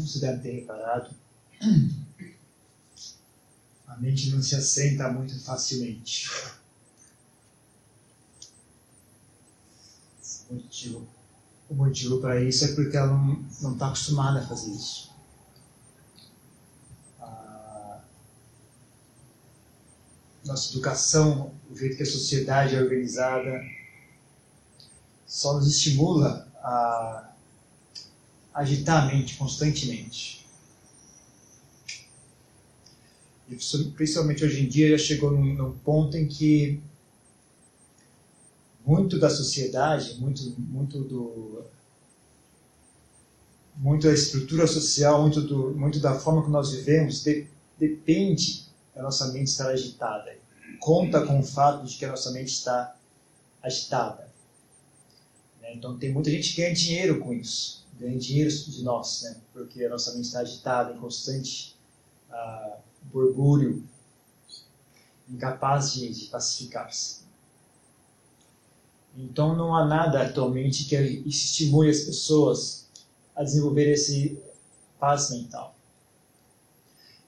como você deve ter reparado, a mente não se assenta muito facilmente. O motivo, o motivo para isso é porque ela não está acostumada a fazer isso. Nossa educação, o jeito que a sociedade é organizada, só nos estimula a agitar a mente constantemente. E principalmente hoje em dia já chegou num, num ponto em que muito da sociedade, muito, muito do muito da estrutura social, muito, do, muito da forma que nós vivemos de, depende da nossa mente estar agitada. Conta com o fato de que a nossa mente está agitada. Né? Então tem muita gente que ganha dinheiro com isso, ganha dinheiro de nós, né? porque a nossa mente está agitada, em constante uh, borbúrio, incapaz de, de pacificar-se. Então não há nada atualmente que estimule as pessoas a desenvolver esse paz mental.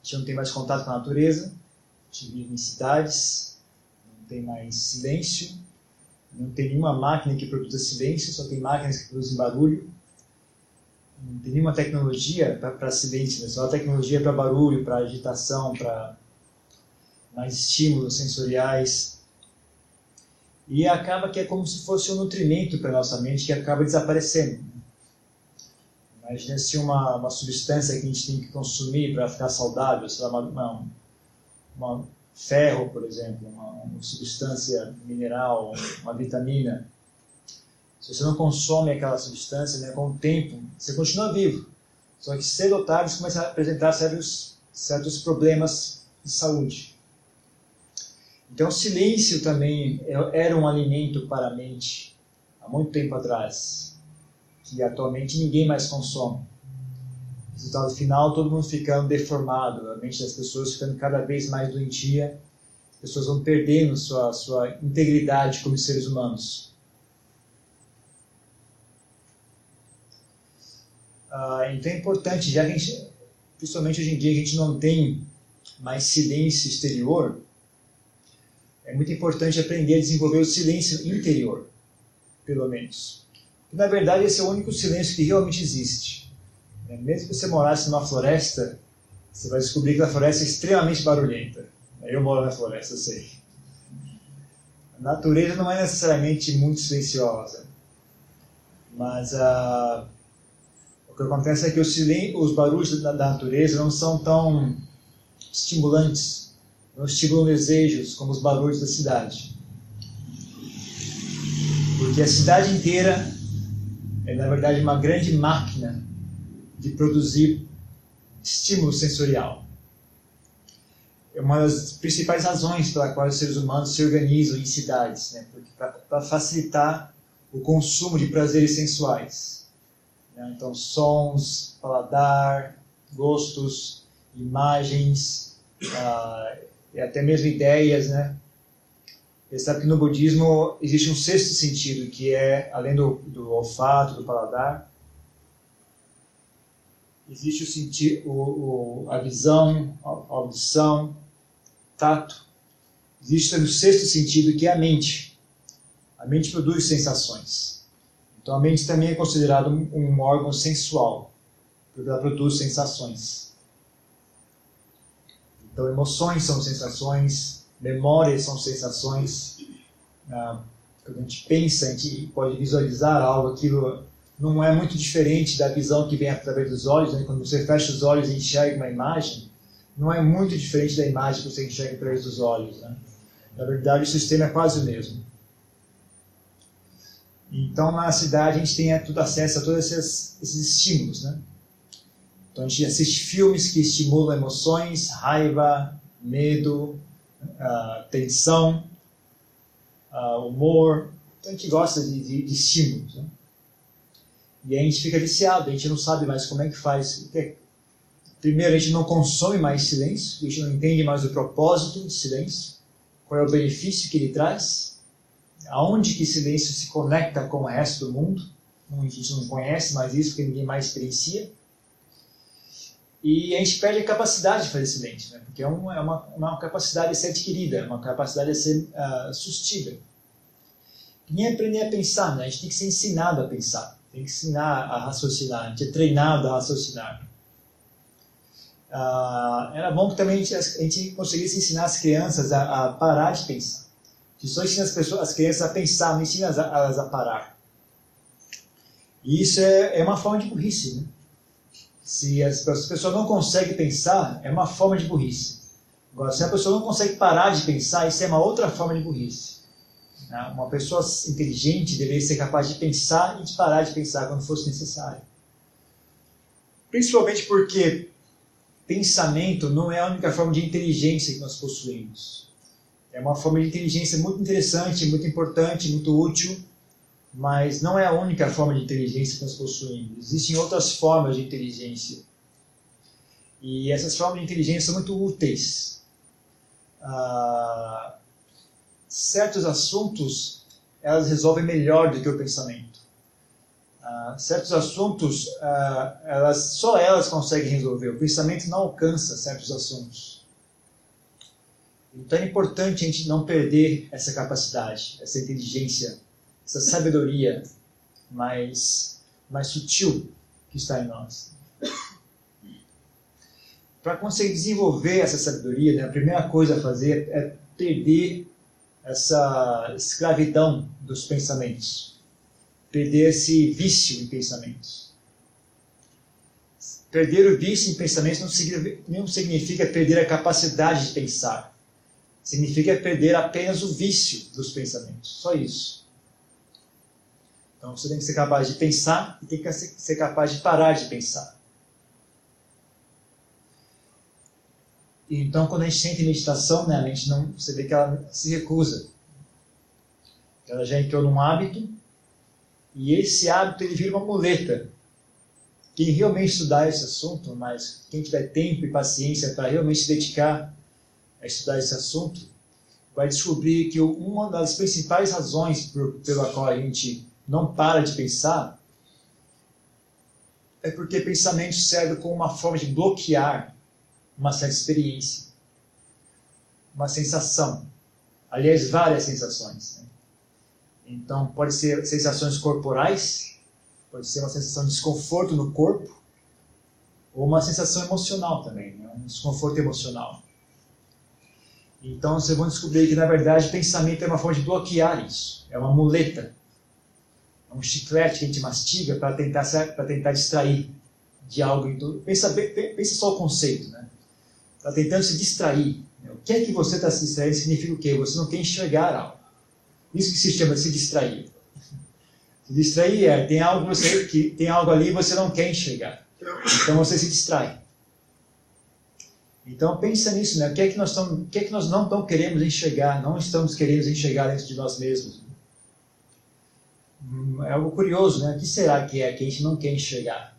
A gente não tem mais contato com a natureza, a gente vive em cidades, não tem mais silêncio, não tem nenhuma máquina que produza silêncio, só tem máquinas que produzem barulho. Não tem nenhuma tecnologia para silêncio, só a tecnologia para barulho, para agitação, para mais estímulos sensoriais. E acaba que é como se fosse um nutrimento para nossa mente que acaba desaparecendo. Imagina se uma, uma substância que a gente tem que consumir para ficar saudável, sei lá, uma, uma ferro, por exemplo, uma, uma substância mineral, uma vitamina. Se você não consome aquela substância, né, com o tempo, você continua vivo. Só que cedo ou tarde você começa a apresentar certos, problemas de saúde. Então, o silêncio também é, era um alimento para a mente há muito tempo atrás, que atualmente ninguém mais consome. Resultado final, todo mundo ficando deformado, a mente das pessoas ficando cada vez mais doentia, as pessoas vão perdendo sua, sua integridade como seres humanos. Ah, então é importante, já que a gente, principalmente hoje em dia, a gente não tem mais silêncio exterior, é muito importante aprender a desenvolver o silêncio interior, pelo menos. E, na verdade, esse é o único silêncio que realmente existe. É, mesmo que você morasse numa floresta, você vai descobrir que a floresta é extremamente barulhenta. Eu moro na floresta, eu sei. A natureza não é necessariamente muito silenciosa, mas uh, o que acontece é que os, os barulhos da, da natureza não são tão estimulantes, não estimulam desejos como os barulhos da cidade. Porque a cidade inteira é, na verdade, uma grande máquina de produzir estímulo sensorial. É uma das principais razões pela qual os seres humanos se organizam em cidades, né? para facilitar o consumo de prazeres sensuais. Né? Então, sons, paladar, gostos, imagens, ah, e até mesmo ideias, né? Você sabe que no budismo existe um sexto sentido, que é, além do, do olfato, do paladar, existe o sentir, o, o, a visão, a audição, tato. Existe o sexto sentido que é a mente. A mente produz sensações. Então a mente também é considerada um, órgão sensual, porque ela produz sensações. Então emoções são sensações, memórias são sensações. Ah, quando a gente pensa, a gente pode visualizar algo, aquilo não é muito diferente da visão que vem através dos olhos. Né? Quando você fecha os olhos e enxerga uma imagem, não é muito diferente da imagem que você enxerga através dos olhos. Né? Na verdade, o sistema é quase o mesmo. Então, na cidade, a gente tem tudo acesso a todos esses, esses estímulos. Né? Então, a gente assiste filmes que estimulam emoções, raiva, medo, uh, tensão, uh, humor. Então, a gente gosta de, de, de estímulos. Né? E a gente fica viciado, a gente não sabe mais como é que faz. Primeiro, a gente não consome mais silêncio, a gente não entende mais o propósito do silêncio, qual é o benefício que ele traz, aonde que silêncio se conecta com o resto do mundo. A gente não conhece mais isso porque ninguém mais experiencia. e a gente perde a capacidade de fazer silêncio, né? porque é, uma, é uma, uma capacidade a ser adquirida, é uma capacidade a ser uh, sustida. Nem aprender a pensar, né? a gente tem que ser ensinado a pensar, tem que ensinar a raciocinar, a gente é treinado a raciocinar. Uh, era bom que também a gente, a gente conseguisse ensinar as crianças a, a parar de pensar. A gente só ensina as, pessoas, as crianças a pensar, não ensina elas a parar. E isso é, é uma forma de burrice, né? Se as, as pessoas não conseguem pensar, é uma forma de burrice. Agora, se a pessoa não consegue parar de pensar, isso é uma outra forma de burrice. Né? Uma pessoa inteligente deveria ser capaz de pensar e de parar de pensar quando fosse necessário. Principalmente porque pensamento não é a única forma de inteligência que nós possuímos. É uma forma de inteligência muito interessante, muito importante, muito útil, mas não é a única forma de inteligência que nós possuímos. Existem outras formas de inteligência. E essas formas de inteligência são muito úteis. Ah, certos assuntos elas resolvem melhor do que o pensamento. Ah, certos assuntos ah, elas só elas conseguem resolver. O pensamento não alcança certos assuntos. Então é importante a gente não perder essa capacidade, essa inteligência essa sabedoria mais, mais sutil que está em nós. Para conseguir desenvolver essa sabedoria, né, a primeira coisa a fazer é perder essa escravidão dos pensamentos, perder esse vício em pensamentos. Perder o vício em pensamentos não significa, não significa perder a capacidade de pensar. Significa perder apenas o vício dos pensamentos. Só isso. Então você tem que ser capaz de pensar e tem que ser capaz de parar de pensar. Então, quando a gente sente meditação, né, a mente não, você vê que ela se recusa. Ela já entrou num hábito e esse hábito ele vira uma muleta. Quem realmente estudar esse assunto, mas quem tiver tempo e paciência para realmente se dedicar a estudar esse assunto, vai descobrir que uma das principais razões por, pela qual a gente não para de pensar, é porque pensamento serve como uma forma de bloquear uma certa experiência, uma sensação. Aliás, várias sensações. Né? Então, pode ser sensações corporais, pode ser uma sensação de desconforto no corpo, ou uma sensação emocional também, né? um desconforto emocional. Então, vocês vão descobrir que, na verdade, pensamento é uma forma de bloquear isso, é uma muleta é um chiclete que a gente mastiga para tentar, tentar distrair de algo. Pensa, pensa só o conceito, né? Está tentando se distrair. O que é que você está se distraindo significa o quê? Você não quer enxergar algo. Isso que se chama de se distrair. Se distrair é, tem algo, você, que, tem algo ali e você não quer enxergar. Então você se distrai. Então pensa nisso, né? O que é que nós, o que é que nós não queremos enxergar, não estamos querendo enxergar dentro de nós mesmos? é algo curioso, né? O que será que é que a gente não quer enxergar?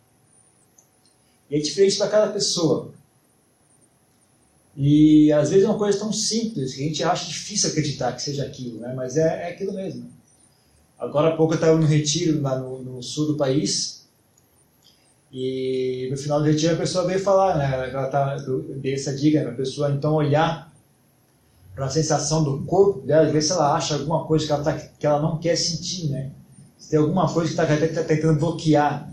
E é diferente para cada pessoa. E às vezes é uma coisa tão simples que a gente acha difícil acreditar que seja aquilo, né? mas é, é aquilo mesmo. Agora há pouco eu estava no retiro lá no, no, sul do país e no final do retiro a pessoa veio falar, né? ela tá, deu essa dica para a pessoa então olhar para a sensação do corpo dela ver se ela acha alguma coisa que ela, tá, que ela não quer sentir, né? se tem alguma coisa que está tá tentando bloquear.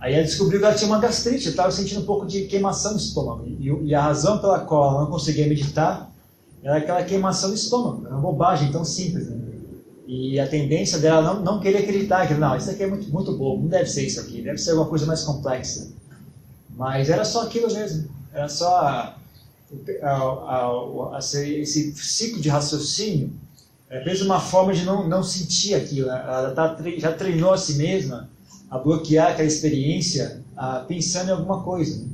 Aí ela descobriu que ela tinha uma gastrite, estava sentindo um pouco de queimação no estômago. E, e, a razão pela qual ela não conseguia meditar era aquela queimação no estômago. Era uma bobagem tão simples. Né? E a tendência dela não, não querer acreditar que, não, isso aqui é muito, muito bobo, não deve ser isso aqui, deve ser alguma coisa mais complexa. Mas era só aquilo mesmo. Era só a, a, a, esse ciclo de raciocínio é apenas uma forma de não, não sentir aquilo. Né? Ela tá, já treinou a si mesma a bloquear aquela experiência pensando em alguma coisa. Né?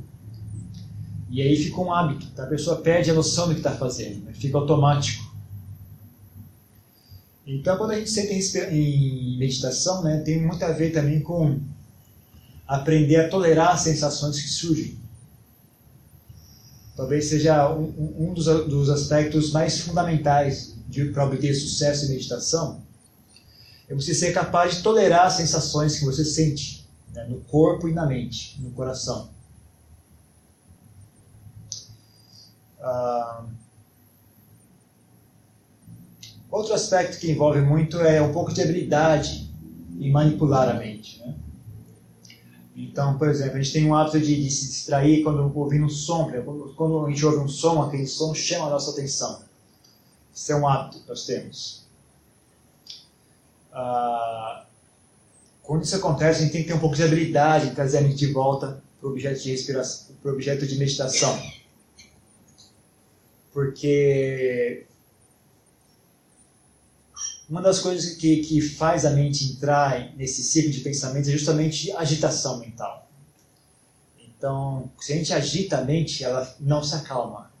E aí fica um hábito. Tá? A pessoa perde a noção do que está fazendo, né? fica automático. Então, quando a gente senta em meditação, né, tem muito a ver também com aprender a tolerar as sensações que surgem. Talvez seja um, um dos, dos, aspectos mais fundamentais para obter sucesso em meditação. É você ser capaz de tolerar as sensações que você sente né, no corpo e na mente, no coração. Ah, outro aspecto que envolve muito é um pouco de habilidade em manipular a mente. Né? Então, por exemplo, a gente tem um hábito de, de se distrair quando ouvindo um som. Quando a gente ouve um som, aquele som chama a nossa atenção. Isso é um hábito que nós temos. Ah, quando isso acontece, a gente tem que ter um pouco de habilidade em trazer a mente de volta para o objeto de respiração, para o objeto de meditação. Porque uma das coisas que, que faz a mente entrar nesse ciclo de pensamento é justamente agitação mental. Então, se a gente agita a mente, ela não se acalma.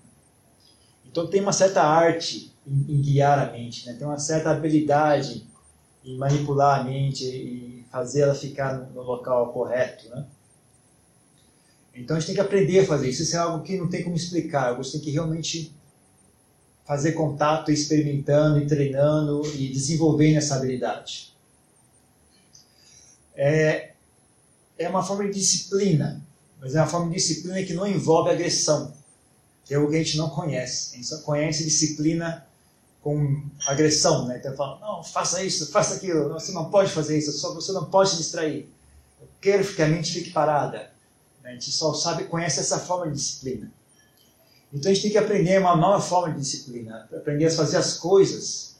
Então, tem uma certa arte em, em guiar a mente, né? tem uma certa habilidade em manipular a mente e fazer ela ficar no local correto, né? Então a gente tem que aprender a fazer isso. Isso é algo que não tem como explicar. Você tem que realmente fazer contato, experimentando e treinando e desenvolvendo essa habilidade. É, é uma forma de disciplina, mas é uma forma de disciplina que não envolve agressão, que é o que a gente não conhece. A gente só conhece disciplina com agressão, né? Então fala, não, faça isso, faça aquilo, você não pode fazer isso, só você não pode se distrair. Eu quero que a mente fique parada. A gente só sabe, conhece essa forma de disciplina. Então a gente tem que aprender uma nova forma de disciplina, aprender a fazer as coisas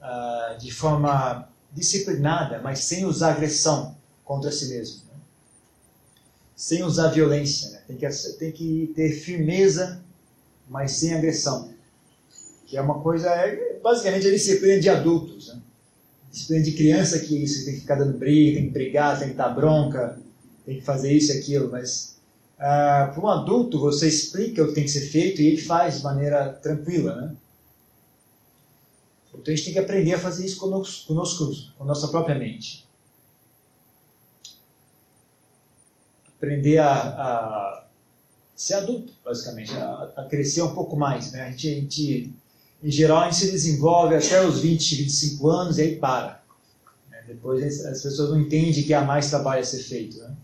uh, de forma disciplinada, mas sem usar agressão contra si mesmo, né? sem usar violência. Né? Tem, que, tem que ter firmeza, mas sem agressão que é uma coisa, é, basicamente, a disciplina de adultos. Né? Disciplina de criança que isso, tem que ficar dando briga, tem que brigar, tem que dar bronca, tem que fazer isso e aquilo, mas ah, para um adulto você explica o que tem que ser feito e ele faz de maneira tranquila, né? Então a gente tem que aprender a fazer isso conosco, conosco com nossa própria mente. Aprender a, a ser adulto, basicamente, a, a, crescer um pouco mais. Né? A, gente, a gente em geral, a gente se desenvolve até os 20, 25 anos e aí para. Né? Depois as pessoas não entendem que há mais trabalho a ser feito. Né?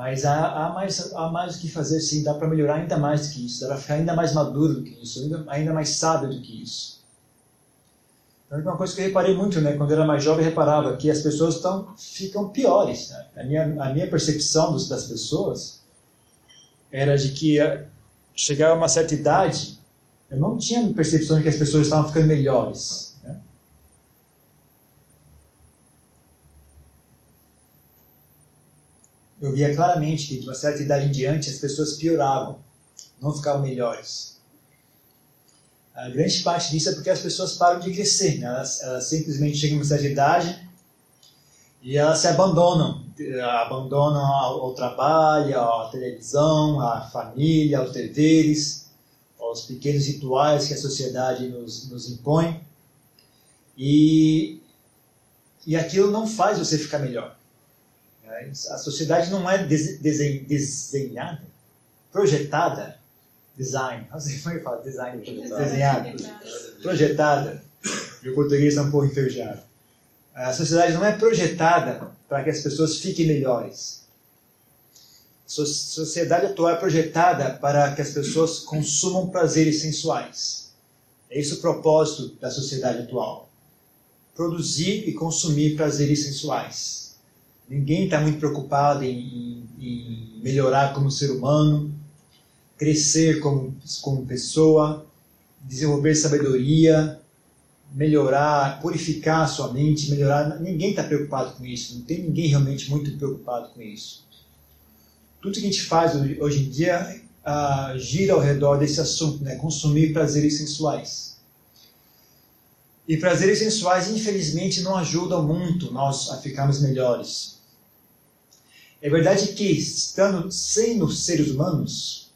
Mas há, há, mais, há mais o que fazer, sim. Dá para melhorar ainda mais do que isso. Dá para ficar ainda mais maduro do que isso. Ainda, ainda mais sábio do que isso. Então, é uma coisa que eu reparei muito, né? Quando eu era mais jovem, eu reparava que as pessoas tão, ficam piores. Né? A, minha, a minha percepção dos, das pessoas era de que chegava a uma certa idade eu não tinha percepção de que as pessoas estavam ficando melhores. Né? Eu via claramente que de uma certa idade em diante as pessoas pioravam, não ficavam melhores. A grande parte disso é porque as pessoas param de crescer. Né? Elas, elas simplesmente chegam a uma certa idade e elas se abandonam. Abandonam ao, trabalho, à televisão, à família, aos deveres aos pequenos rituais que a sociedade nos, nos impõe. E, e aquilo não faz você ficar melhor. A sociedade não é desenhada, projetada, design, não sei como é que fala, design, desenhada, projetada, meu português é um pouco enferrujado. A sociedade não é projetada para que as pessoas fiquem melhores sociedade atual é projetada para que as pessoas consumam prazeres sensuais. É esse o propósito da sociedade atual. Produzir e consumir prazeres sensuais. Ninguém está muito preocupado em, em, melhorar como ser humano, crescer como, como pessoa, desenvolver sabedoria, melhorar, purificar a sua mente, melhorar. Ninguém está preocupado com isso. Não tem ninguém realmente muito preocupado com isso tudo que a gente faz hoje em dia uh, gira ao redor desse assunto, né? consumir prazeres sensuais. E prazeres sensuais, infelizmente, não ajudam muito nós a ficarmos melhores. É verdade que, estando sendo seres humanos,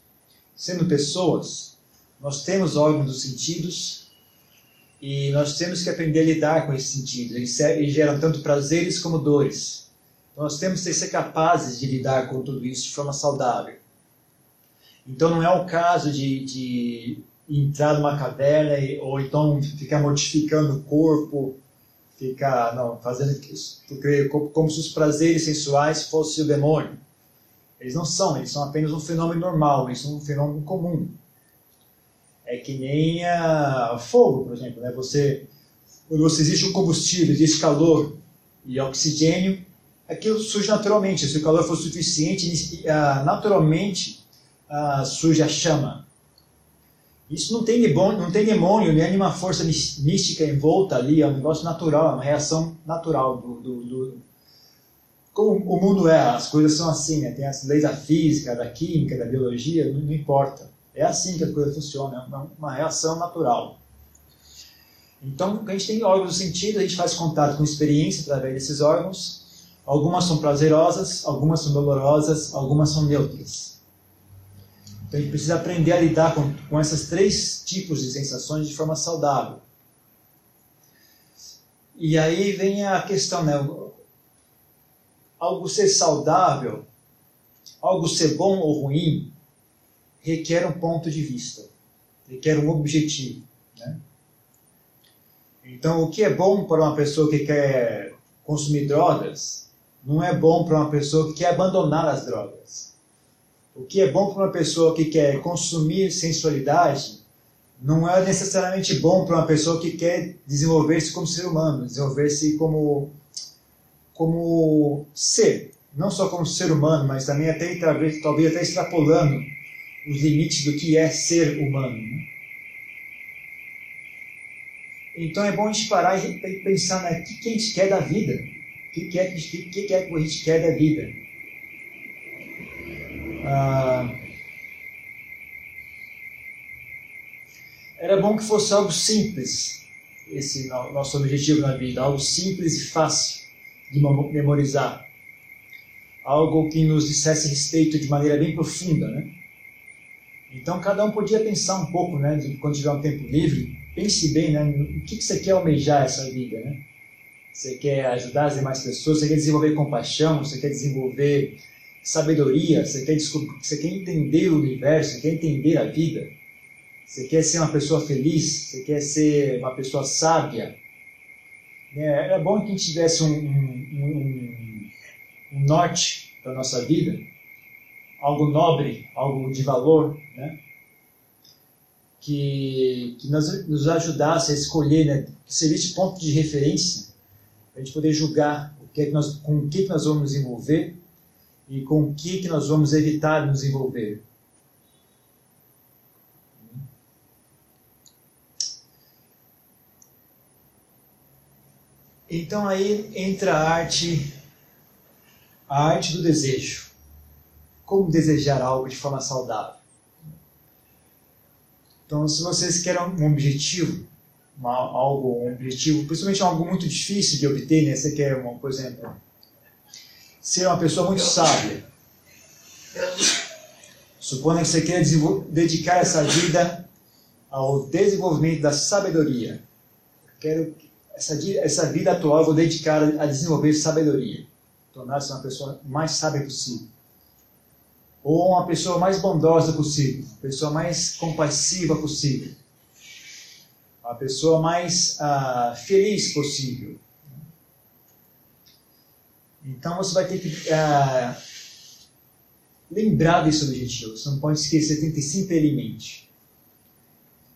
sendo pessoas, nós temos órgãos dos sentidos e nós temos que aprender a lidar com esses sentidos. Eles geram tanto prazeres como dores. Nós temos que ser capazes de lidar com tudo isso de forma saudável. Então não é o caso de, de entrar numa caverna ou então ficar mortificando o corpo, ficar não, fazendo como se os prazeres sensuais fossem o demônio. Eles não são, eles são apenas um fenômeno normal, eles são um fenômeno comum. É que nem a fogo, por exemplo. Né? Você, quando você existe um combustível, existe calor e oxigênio, aquilo surge naturalmente. Se o calor for suficiente, ah, naturalmente uh, surge a chama. Isso não tem, demônio, não tem demônio, nem nenhuma força mística envolta ali, é um negócio natural, é uma reação natural do, do, do, como o mundo é, as coisas são assim, né? tem as leis da física, da química, da biologia, não, não importa. É assim que a coisa funciona, é uma, reação natural. Então, a gente tem órgãos do sentido, a gente faz contato com experiência através desses órgãos. Algumas são prazerosas, algumas são dolorosas, algumas são neutras. Então a gente precisa aprender a lidar com, com esses três tipos de sensações de forma saudável. E aí vem a questão, né? Algo ser saudável, algo ser bom ou ruim, requer um ponto de vista, requer um objetivo. Né? Então, o que é bom para uma pessoa que quer consumir drogas, não é bom para uma pessoa que quer abandonar as drogas. O que é bom para uma pessoa que quer consumir sensualidade não é necessariamente bom para uma pessoa que quer desenvolver-se como ser humano, desenvolver-se como, como ser. Não só como ser humano, mas também até talvez, até extrapolando os limites do que é ser humano. Né? Então é bom a gente parar e pensar né, o que, a gente quer da vida. O que, que, é, que, que é que a gente quer da vida ah, era bom que fosse algo simples, esse nosso objetivo na vida, algo simples e fácil de memorizar, algo que nos dissesse respeito de maneira bem profunda, né? Então cada um podia pensar um pouco, né, de, quando tiver um tempo livre, pense bem, né, o que, que você quer almejar essa vida, né? Você quer ajudar as demais pessoas, você quer desenvolver compaixão, você quer desenvolver sabedoria, você quer descobrir, você quer entender o universo, você quer entender a vida, você quer ser uma pessoa feliz, você quer ser uma pessoa sábia. É, era bom que a gente tivesse um, um, um, um norte para nossa vida, algo nobre, algo de valor, né? que, que nos, nos ajudasse a escolher, né? que servisse ponto de referência, para a gente poder julgar o que é que nós, com o que, que nós vamos nos envolver e com o que, que nós vamos evitar nos envolver. Então aí entra a arte, a arte do desejo. Como desejar algo de forma saudável. Então, se vocês querem um objetivo, uma, algo, um objetivo, principalmente algo muito difícil de obter, né? Você quer, uma, por exemplo, ser uma pessoa muito sábia. Suponha que você queira dedicar essa vida ao desenvolvimento da sabedoria. Quero essa, essa vida atual eu vou dedicar a desenvolver sabedoria, tornar-se uma pessoa mais sábia possível, ou uma pessoa mais bondosa possível, uma pessoa mais compassiva possível, uma pessoa mais uh, feliz possível, então você vai ter que uh, lembrar desse objetivo. Você não pode esquecer, tem que sempre ele em mente.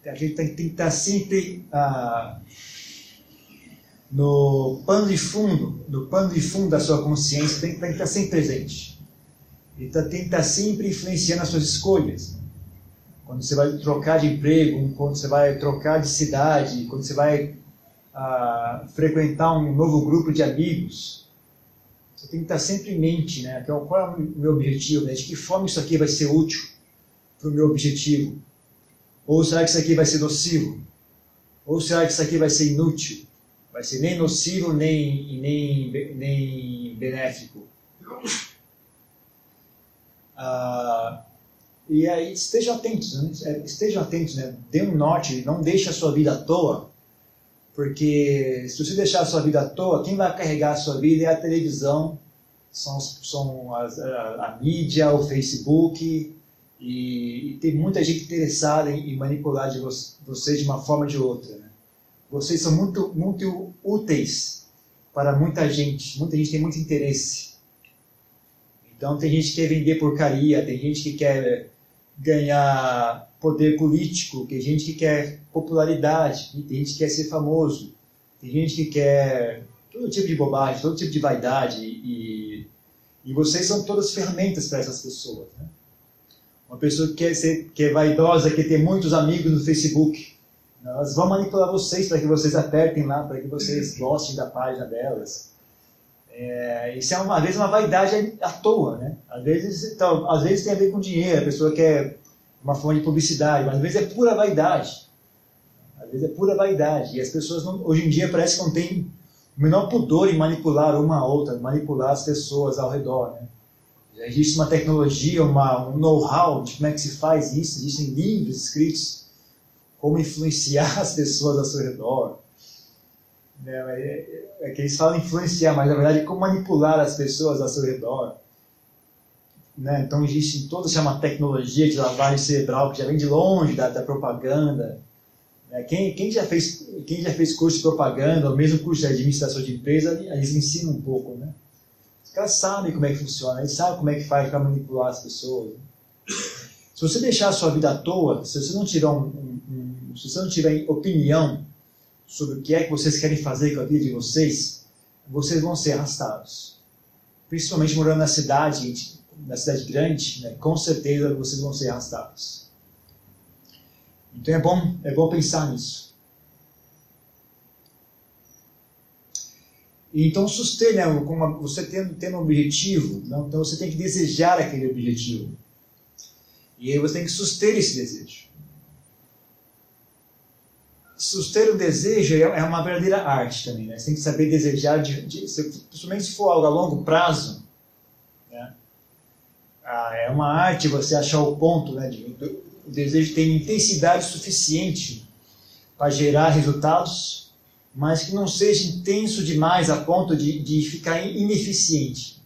A gente tem, que estar sempre uh, no pano de fundo, no pano de fundo da sua consciência, tem, que estar sempre presente. E tá, tem que estar sempre influenciando as suas escolhas. Quando você vai trocar de emprego, quando você vai trocar de cidade, quando você vai uh, frequentar um novo grupo de amigos, você tem que estar sempre em mente, né? Qual é o meu objetivo? Né? De que forma isso aqui vai ser útil para o meu objetivo? Ou será que isso aqui vai ser nocivo? Ou será que isso aqui vai ser inútil? Vai ser nem nocivo, nem, nem, nem benéfico. Ah, e aí estejam atentos, né? Estejam né? Dê um norte, não deixe a sua vida à toa porque se você deixar a sua vida à toa, quem vai carregar a sua vida é a televisão, são, são a, a, a mídia, o Facebook, e, e, tem muita gente interessada em, em manipular de vo vocês de uma forma ou de outra. Né? Vocês são muito, muito úteis para muita gente, muita gente tem muito interesse. Então tem gente que quer vender porcaria, tem gente que quer ganhar poder político, tem gente que quer popularidade, tem gente que quer ser famoso, tem gente que quer todo tipo de bobagem, todo tipo de vaidade e, e vocês são todas ferramentas para essas pessoas. Né? Uma pessoa que, quer ser, que é vaidosa, quer ter muitos amigos no Facebook, elas vão manipular vocês para que vocês apertem lá, para que vocês gostem da página delas. É, isso é uma vezes uma vaidade à toa, né? Às vezes, então, às vezes tem a ver com dinheiro, a pessoa quer uma fonte de publicidade, mas às vezes é pura vaidade. Às vezes é pura vaidade. E as pessoas não, hoje em dia parece que não têm o menor pudor em manipular uma a outra, manipular as pessoas ao redor, né? Já existe uma tecnologia, uma, um know-how de como é que se faz isso, existem livros escritos como influenciar as pessoas ao seu redor. É, é, é, que eles falam influenciar, mas na verdade é como manipular as pessoas ao seu redor. Né? Então existe toda essa tecnologia de lavagem cerebral que já vem de longe da, da propaganda. Né? Quem, quem, já fez, quem já fez curso de propaganda, ou mesmo curso de administração de empresa, eles ensinam um pouco. Né? Os caras sabem como é que funciona, eles sabem como é que faz para manipular as pessoas. Se você deixar a sua vida à toa, se você não tiver um, um, um se você não tiver opinião sobre o que é que vocês querem fazer com a vida de vocês, vocês vão ser arrastados. Principalmente morando na cidade, na cidade grande, né, com certeza vocês vão ser arrastados. Então é bom, é bom pensar nisso. Então suster, né, você tendo, tendo um objetivo, não, então você tem que desejar aquele objetivo. E aí você tem que suster esse desejo suster o desejo é, é uma verdadeira arte também, né? Você tem que saber desejar, de, de, principalmente se for algo a longo prazo, né? Ah, é uma arte você achar o ponto, né? De, do, o desejo tem intensidade suficiente para gerar resultados, mas que não seja intenso demais a ponto de, de ficar ineficiente.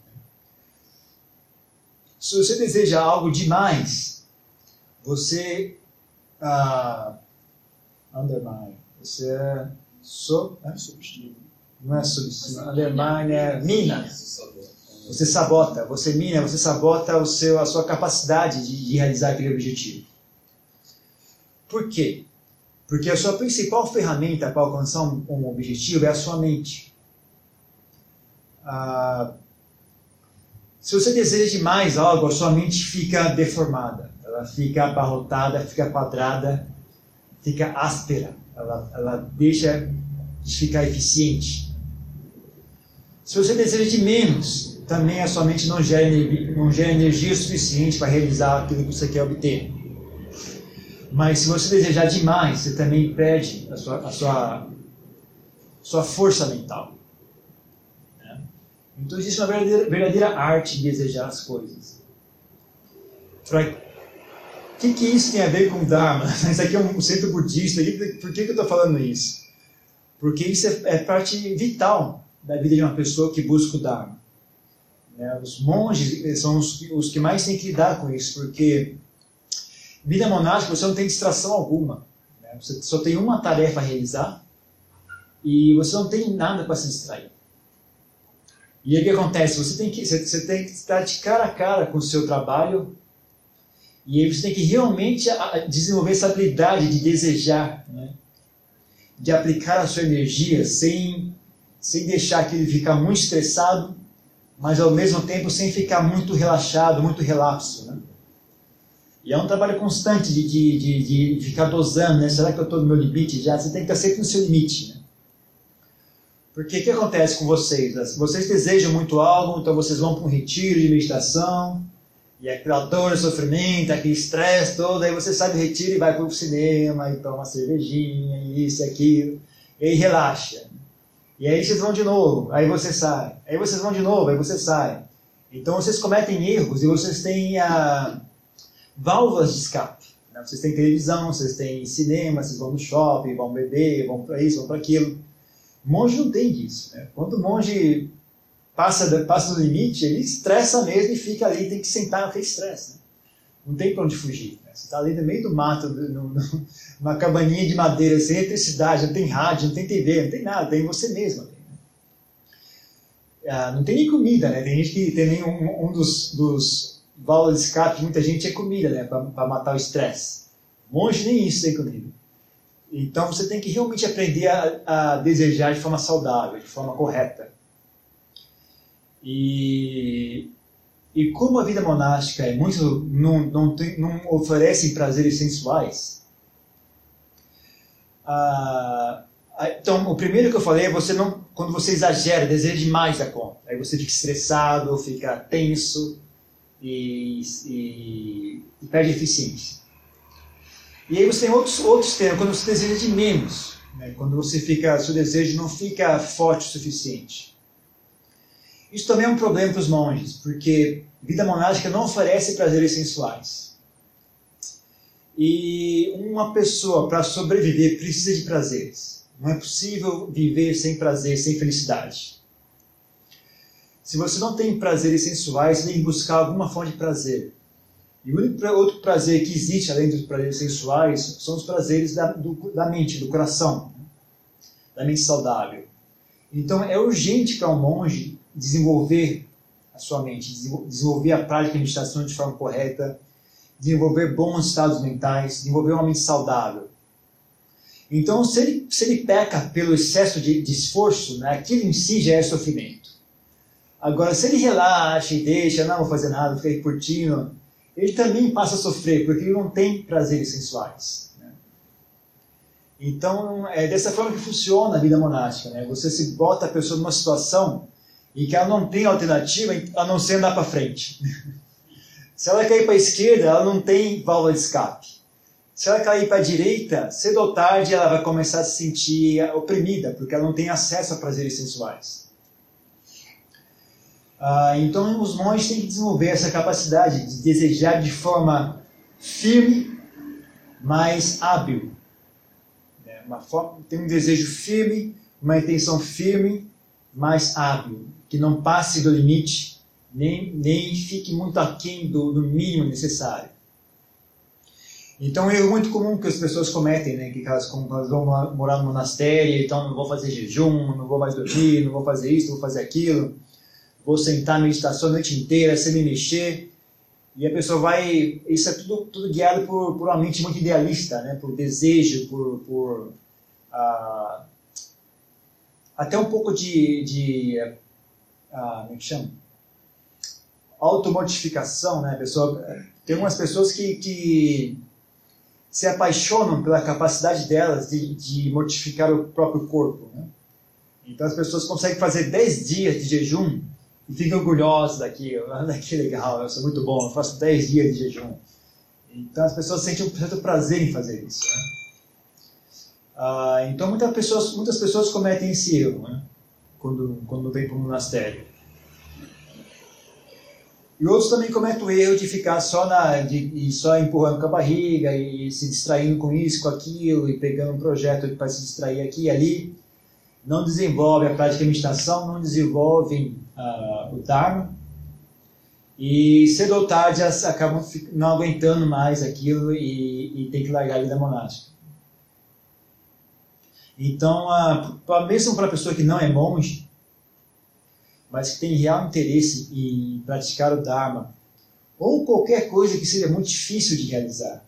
Se você deseja algo demais, você ah, undermine. Você é so, é? substituto. Não é substituto. Undermine é mina. Você sabota. Você mina, você sabota o seu, a sua capacidade de, de realizar aquele objetivo. Por quê? Porque a sua principal ferramenta para alcançar um, um objetivo é a sua mente. Ah, se você deseja demais algo, a sua mente fica deformada, ela fica abarrotada, fica quadrada, fica áspera, ela, ela deixa de ficar eficiente. Se você deseja de menos, também a sua mente não gera, não gera energia suficiente para realizar aquilo que você quer obter. Mas se você desejar demais, você também perde a sua, a sua, sua força mental. Né? Então existe uma verdadeira, verdadeira arte de desejar as coisas. Que, que isso tem a ver com Dharma? Isso aqui é um centro budista. Por que, que eu estou falando isso? Porque isso é, é, parte vital da vida de uma pessoa que busca o Dharma. Né? Os monges são os, os que mais têm que lidar com isso, porque vida monástica você não tem distração alguma. Né? Você só tem uma tarefa a realizar e você não tem nada para se distrair. E aí o que acontece? Você tem que, você, você tem que estar de cara a cara com o seu trabalho e você tem que realmente desenvolver essa habilidade de desejar, né? de aplicar a sua energia sem, sem deixar aquilo ficar muito estressado, mas ao mesmo tempo sem ficar muito relaxado, muito relapso. Né? E é um trabalho constante de, de, de, de ficar dosando, né? será que eu estou no meu limite já? Você tem que estar sempre no seu limite. Né? Porque o que acontece com vocês? Vocês desejam muito algo, então vocês vão para um retiro de meditação, e aquela dor, sofrimento, aquele estresse todo, aí você sai do retiro e vai para o cinema, e toma uma cervejinha, e isso e aquilo, e aí relaxa. E aí vocês vão de novo, aí você sai. Aí vocês vão de novo, aí você sai. Então vocês cometem erros e vocês têm ah, válvulas de escape. Né? Vocês têm televisão, vocês têm cinema, vocês vão no shopping, vão beber, vão para isso, vão para aquilo. Monge não tem disso. Né? Quando o monge passa, passa do limite, ele estressa mesmo e fica ali, tem que sentar porque estressa. Né? Não tem para onde fugir. Né? Você está ali no meio do mato, no, no, numa cabaninha de madeira, sem eletricidade, não tem rádio, não tem TV, não tem nada, tem você mesmo. Né? ah, não tem nem comida, né? Tem gente que tem nem um, um dos, dos válvulas de escape muita gente é comida, né? Para matar o estresse. Monge nem isso tem comida. Então você tem que realmente aprender a, a desejar de forma saudável, de forma correta. E, e como a vida monástica é muito não, não, tem, não oferece prazeres sensuais, ah, então o primeiro que eu falei é você não quando você exagera, deseja demais a conta, aí você fica estressado, fica tenso e, e, e perde eficiência. E aí você tem outros outros termos quando você deseja de menos, né? quando você fica seu desejo não fica forte o suficiente. Isso também é um problema para os monges, porque vida monástica não oferece prazeres sensuais. E uma pessoa, para sobreviver, precisa de prazeres. Não é possível viver sem prazer, sem felicidade. Se você não tem prazeres sensuais, você tem que buscar alguma fonte de prazer. E o único outro prazer que existe, além dos prazeres sensuais, são os prazeres da, do, da mente, do coração, né? da mente saudável. Então é urgente para um monge desenvolver a sua mente, desenvolver a prática de meditação de forma correta, desenvolver bons estados mentais, desenvolver uma mente saudável. Então, se ele, se ele peca pelo excesso de, de esforço, né, aquilo em si já é sofrimento. Agora, se ele relaxa e deixa, não vou fazer nada, fica aí curtindo, ele também passa a sofrer, porque ele não tem prazeres sensuais. Né? Então, é dessa forma que funciona a vida monástica. Né? Você se bota a pessoa numa situação e que ela não tem alternativa a não ser andar para frente. Se ela cair para a esquerda, ela não tem válvula de escape. Se ela cair para a direita, cedo ou tarde ela vai começar a se sentir oprimida, porque ela não tem acesso a prazeres sensuais. Ah, então os monges têm que desenvolver essa capacidade de desejar de forma firme, mas hábil. É forma, tem um desejo firme, uma intenção firme, mas hábil que não passe do limite, nem, nem fique muito aquém do, do mínimo necessário. Então é muito comum que as pessoas cometem, né? Que elas, como elas vão morar no monastério, então não vou fazer jejum, não vou mais dormir, não vou fazer isso, não vou fazer aquilo, vou sentar na meditação a noite inteira sem me mexer. E a pessoa vai. Isso é tudo, tudo guiado por, por uma mente muito idealista, né? por desejo, por. por ah, até um pouco de, de ah, como é que chama? Automodificação, né? pessoa, tem umas pessoas que, que se apaixonam pela capacidade delas de, de mortificar o próprio corpo. Né? Então as pessoas conseguem fazer 10 dias de jejum e ficam orgulhosas daquilo. Olha que legal, eu sou muito bom, eu faço 10 dias de jejum. Então as pessoas sentem um certo prazer em fazer isso. Né? Ah, então muitas pessoas, muitas pessoas cometem esse erro. Né? Quando, quando vem para o monastério. E outros também cometem o erro de ficar só, na, de, só empurrando com a barriga e se distraindo com isso, com aquilo, e pegando um projeto para se distrair aqui e ali. Não desenvolve a prática de meditação, não desenvolvem uh, o Dharma. E cedo ou tarde acabam não aguentando mais aquilo e, e tem que largar a vida monástica. Então, a, mesmo para a pessoa que não é monge, mas que tem real interesse em praticar o Dharma, ou qualquer coisa que seja muito difícil de realizar,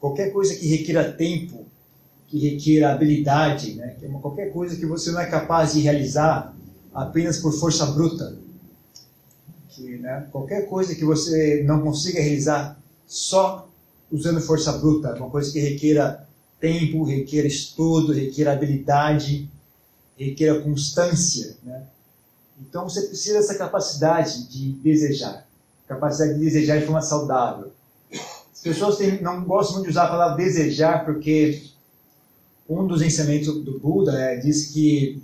qualquer coisa que requira tempo, que requira habilidade, né? É qualquer coisa que você não é capaz de realizar apenas por força bruta, que, né? qualquer coisa que você não consiga realizar só usando força bruta, uma coisa que requira tempo, requer estudo, requer habilidade, requer constância. Né? Então você precisa dessa capacidade de desejar, capacidade de desejar de forma saudável. As pessoas têm, não gostam muito de usar a palavra desejar porque um dos ensinamentos do Buda né, diz que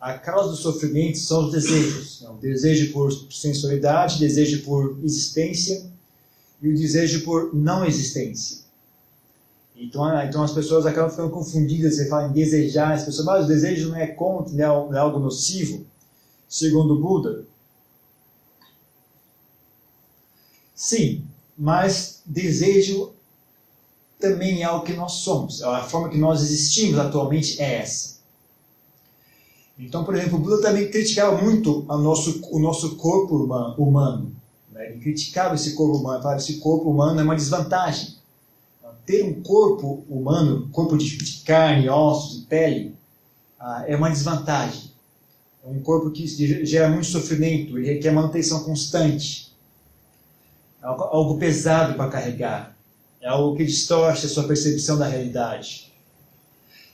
a causa do sofrimento são os desejos. O desejo por sensualidade, desejo por existência e o desejo por não existência. Então, ah, então as pessoas acabam ficando confundidas, você fala em desejar, as pessoas, mas o desejo não é contra, não é algo nocivo, segundo o Buda. Sim, mas desejo também é o que nós somos, a forma que nós existimos atualmente é essa. Então, por exemplo, o Buda também criticava muito o nosso, o nosso corpo humano. Né? Ele criticava esse corpo humano, falava que esse corpo humano é uma desvantagem. Ter um corpo humano, corpo de, carne, ossos e pele, ah, é uma desvantagem. É um corpo que gera muito sofrimento, ele requer manutenção constante. É algo, pesado para carregar. É algo que distorce a sua percepção da realidade.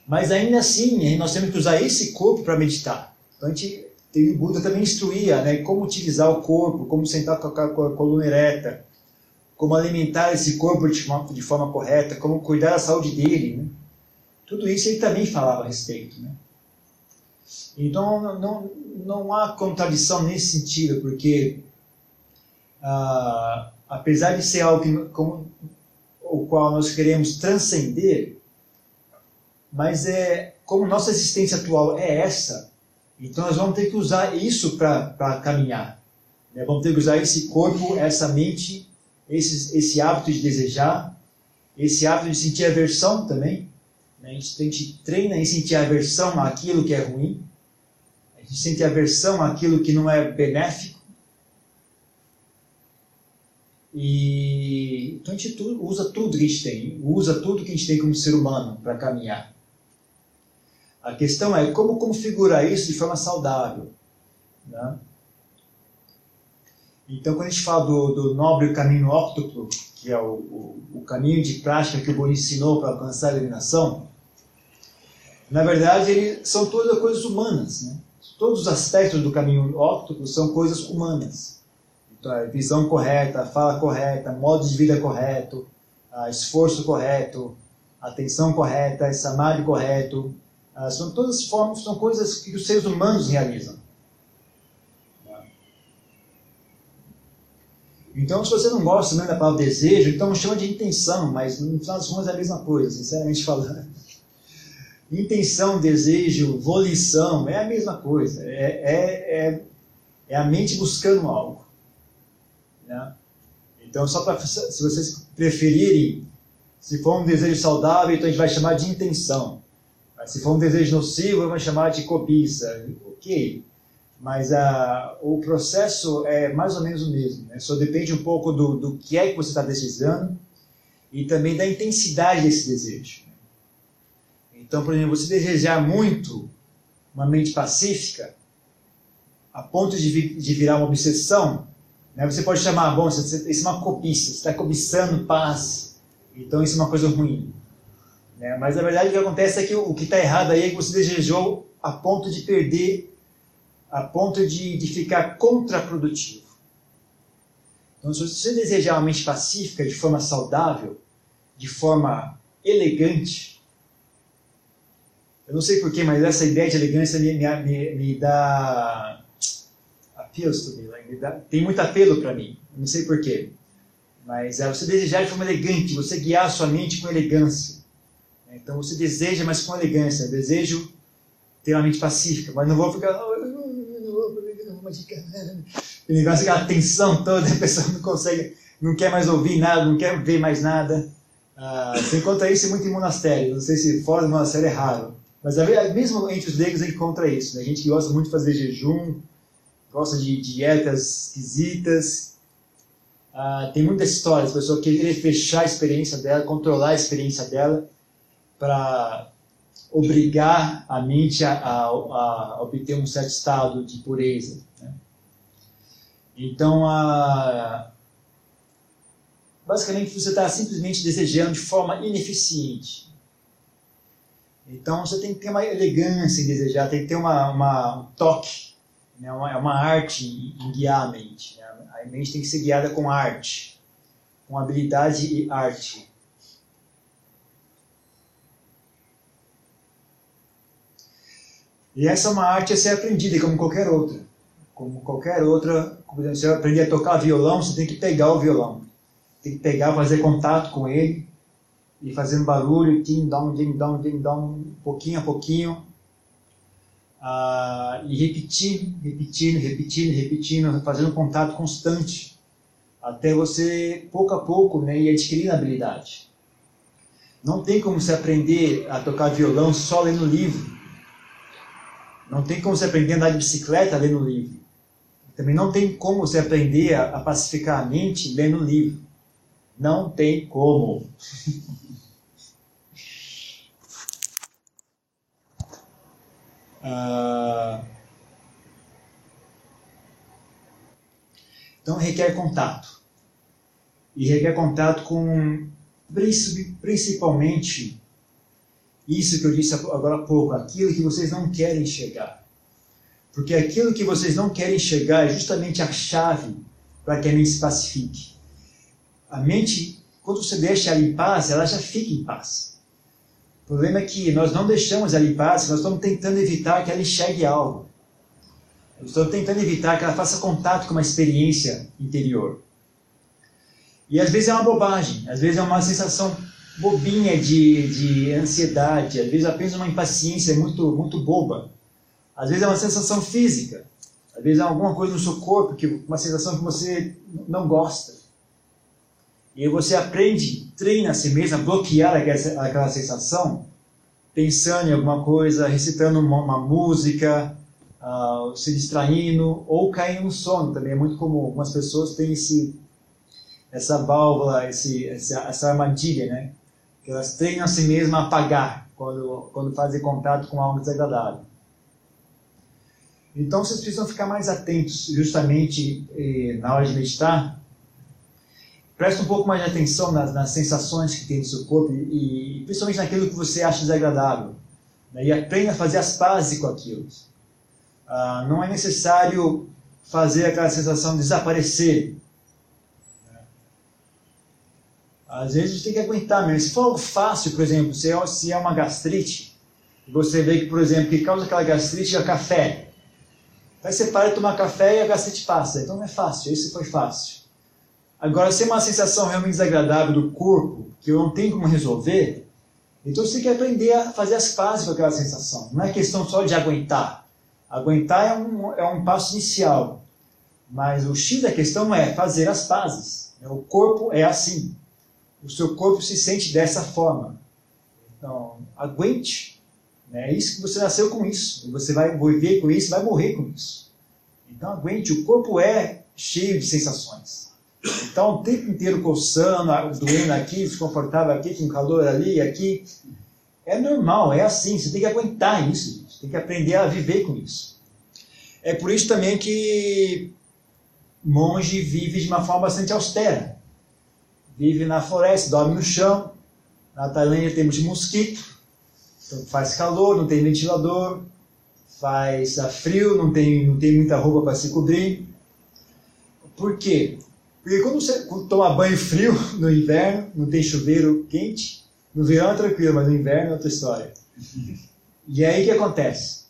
Mas ainda assim, nós temos que usar esse corpo para meditar. Então a gente o Buda também instruía, né, como utilizar o corpo, como sentar com a coluna ereta, como alimentar esse corpo de forma, de forma correta, como cuidar da saúde dele, né? Tudo isso ele também falava a respeito, né? Então não, não, há contradição nesse sentido, porque ah, apesar de ser algo que, como, o qual nós queremos transcender, mas é como nossa existência atual é essa, então nós vamos ter que usar isso para caminhar. Né? Vamos ter que usar esse corpo, essa mente, esse, esse hábito de desejar, esse hábito de sentir aversão também. Né? A, gente, a gente treina em sentir aversão àquilo que é ruim, a gente sente aversão àquilo que não é benéfico. E então a gente usa tudo que a gente tem, usa tudo que a gente tem como ser humano para caminhar. A questão é como configurar isso de forma saudável. Né? Então, quando a gente fala do, do nobre caminho óctuplo, que é o, o, o, caminho de prática que o Buda ensinou para alcançar a iluminação, na verdade, ele, são todas coisas humanas. Né? Todos os aspectos do caminho óctuplo são coisas humanas. Então, a visão correta, a fala correta, modo de vida correto, esforço correto, atenção correta, samadhi correto, ah, são todas formas, são coisas que os seres humanos realizam. Então, se você não gosta mesmo da palavra desejo, então chama de intenção, mas no final das contas é a mesma coisa, sinceramente falando. Intenção, desejo, volição, é a mesma coisa. É, é, é, é a mente buscando algo. Né? Então, só para se vocês preferirem, se for um desejo saudável, então a gente vai chamar de intenção. Se for um desejo nocivo, vamos chamar de cobiça. Ok. Mas uh, o processo é mais ou menos o mesmo. Né? Só depende um pouco do, do que é que você está desejando e também da intensidade desse desejo. Então, por exemplo, você desejar muito uma mente pacífica, a ponto de, vir, de virar uma obsessão, né? você pode chamar, bom, isso é uma cobiça, você está cobiçando paz, então isso é uma coisa ruim. Né? Mas na verdade o que acontece é que o que está errado aí é que você desejou a ponto de perder, a ponto de, de ficar contraprodutivo. Então, se você desejar uma mente pacífica de forma saudável, de forma elegante, eu não sei porquê, mas essa ideia de elegância me, me, me dá appeals to me, me dá, tem muito apelo para mim, não sei porquê. Mas é você desejar de forma elegante, você guiar a sua mente com elegância. Então você deseja, mas com elegância. Desejo ter uma mente pacífica, mas não vou ficar. O negócio aquela tensão toda, a pessoa não consegue, não quer mais ouvir nada, não quer ver mais nada. Ah, você encontra isso muito em monastério. Não sei se fora do monastério é raro. Mas mesmo entre os leigos encontra isso. Né? A gente que gosta muito de fazer jejum, gosta de dietas esquisitas. Ah, tem muitas histórias, pessoa querer fechar a experiência dela, controlar a experiência dela para obrigar a mente a, a, a, obter um certo estado de pureza. Né? Então, a, basicamente, você está simplesmente desejando de forma ineficiente. Então, você tem que ter uma elegância em desejar, tem que ter uma, uma um toque, né? uma, é uma arte em, guiar a mente. Né? A mente tem que ser guiada com arte, com habilidade e arte. E essa é uma arte a ser aprendida, como qualquer outra. Como qualquer outra, como você aprender a tocar violão, você tem que pegar o violão. Tem que pegar, fazer contato com ele, e fazendo barulho, dom, tim, dom, pouquinho a pouquinho. Ah, e repetindo, repetindo, repetindo, repetindo, fazendo contato constante, até você, pouco a pouco, né, ir adquirindo habilidade. Não tem como você aprender a tocar violão só lendo livro Não tem como você aprender a andar de bicicleta lendo livro. Também não tem como você aprender a, pacificar a mente lendo livro. Não tem como. uh... Então requer contato. E requer contato com principalmente isso que eu disse agora há pouco, aquilo que vocês não querem enxergar. Porque aquilo que vocês não querem enxergar é justamente a chave para que a mente se pacifique. A mente, quando você deixa ela em paz, ela já fica em paz. O problema é que nós não deixamos ela em paz, nós estamos tentando evitar que ela enxergue algo. Estou tentando evitar que ela faça contato com uma experiência interior. E às vezes é uma bobagem, às vezes é uma sensação bobinha de, de ansiedade, às vezes apenas uma impaciência muito, muito boba. Às vezes é uma sensação física, às vezes é alguma coisa no seu corpo, que, uma sensação que você não gosta. E você aprende, treina a si mesmo a bloquear aquela, aquela sensação, pensando em alguma coisa, recitando uma, uma música, uh, se distraindo ou caindo no sono também. É muito comum. Algumas pessoas têm esse, essa válvula, esse, essa, essa armadilha, né? Que elas treinam a si mesmas a apagar quando, quando fazem contato com algo desagradável. Então vocês precisam ficar mais atentos justamente eh, na hora de meditar. Presta um pouco mais de atenção nas, nas sensações que tem no seu corpo e, e, principalmente naquilo que você acha desagradável. Né? E aprenda a fazer as pazes com aquilo. Ah, não é necessário fazer aquela sensação desaparecer. Às vezes você tem que aguentar mesmo. Se for algo fácil, por exemplo, se é, se é uma gastrite, você vê que, por exemplo, que causa aquela gastrite é café. Aí você para de tomar café e a gastrite passa. Então não é fácil, esse foi fácil. Agora, se é uma sensação realmente desagradável do corpo, que eu não tenho como resolver, então você tem que aprender a fazer as pazes com aquela sensação. Não é questão só de aguentar. Aguentar é um, é um passo inicial. Mas o X da questão é fazer as pazes. O corpo é assim. O seu corpo se sente dessa forma. Então, aguente. Né? É isso que você nasceu com isso. Você vai viver com isso, vai morrer com isso. Então, aguente. O corpo é cheio de sensações. Então, o tempo inteiro coçando, doendo aqui, desconfortável aqui, com calor ali, aqui. É normal, é assim. Você tem que aguentar isso. Tem que aprender a viver com isso. É por isso também que monge vive de uma forma bastante austera. Vive na floresta, dorme no chão. Na Tailândia temos mosquito, então faz calor, não tem ventilador, faz frio, não tem, não tem muita roupa para se cobrir. Por quê? Porque quando você toma banho frio no inverno, não tem chuveiro quente, no verão é tranquilo, mas no inverno é outra história. E aí o que acontece?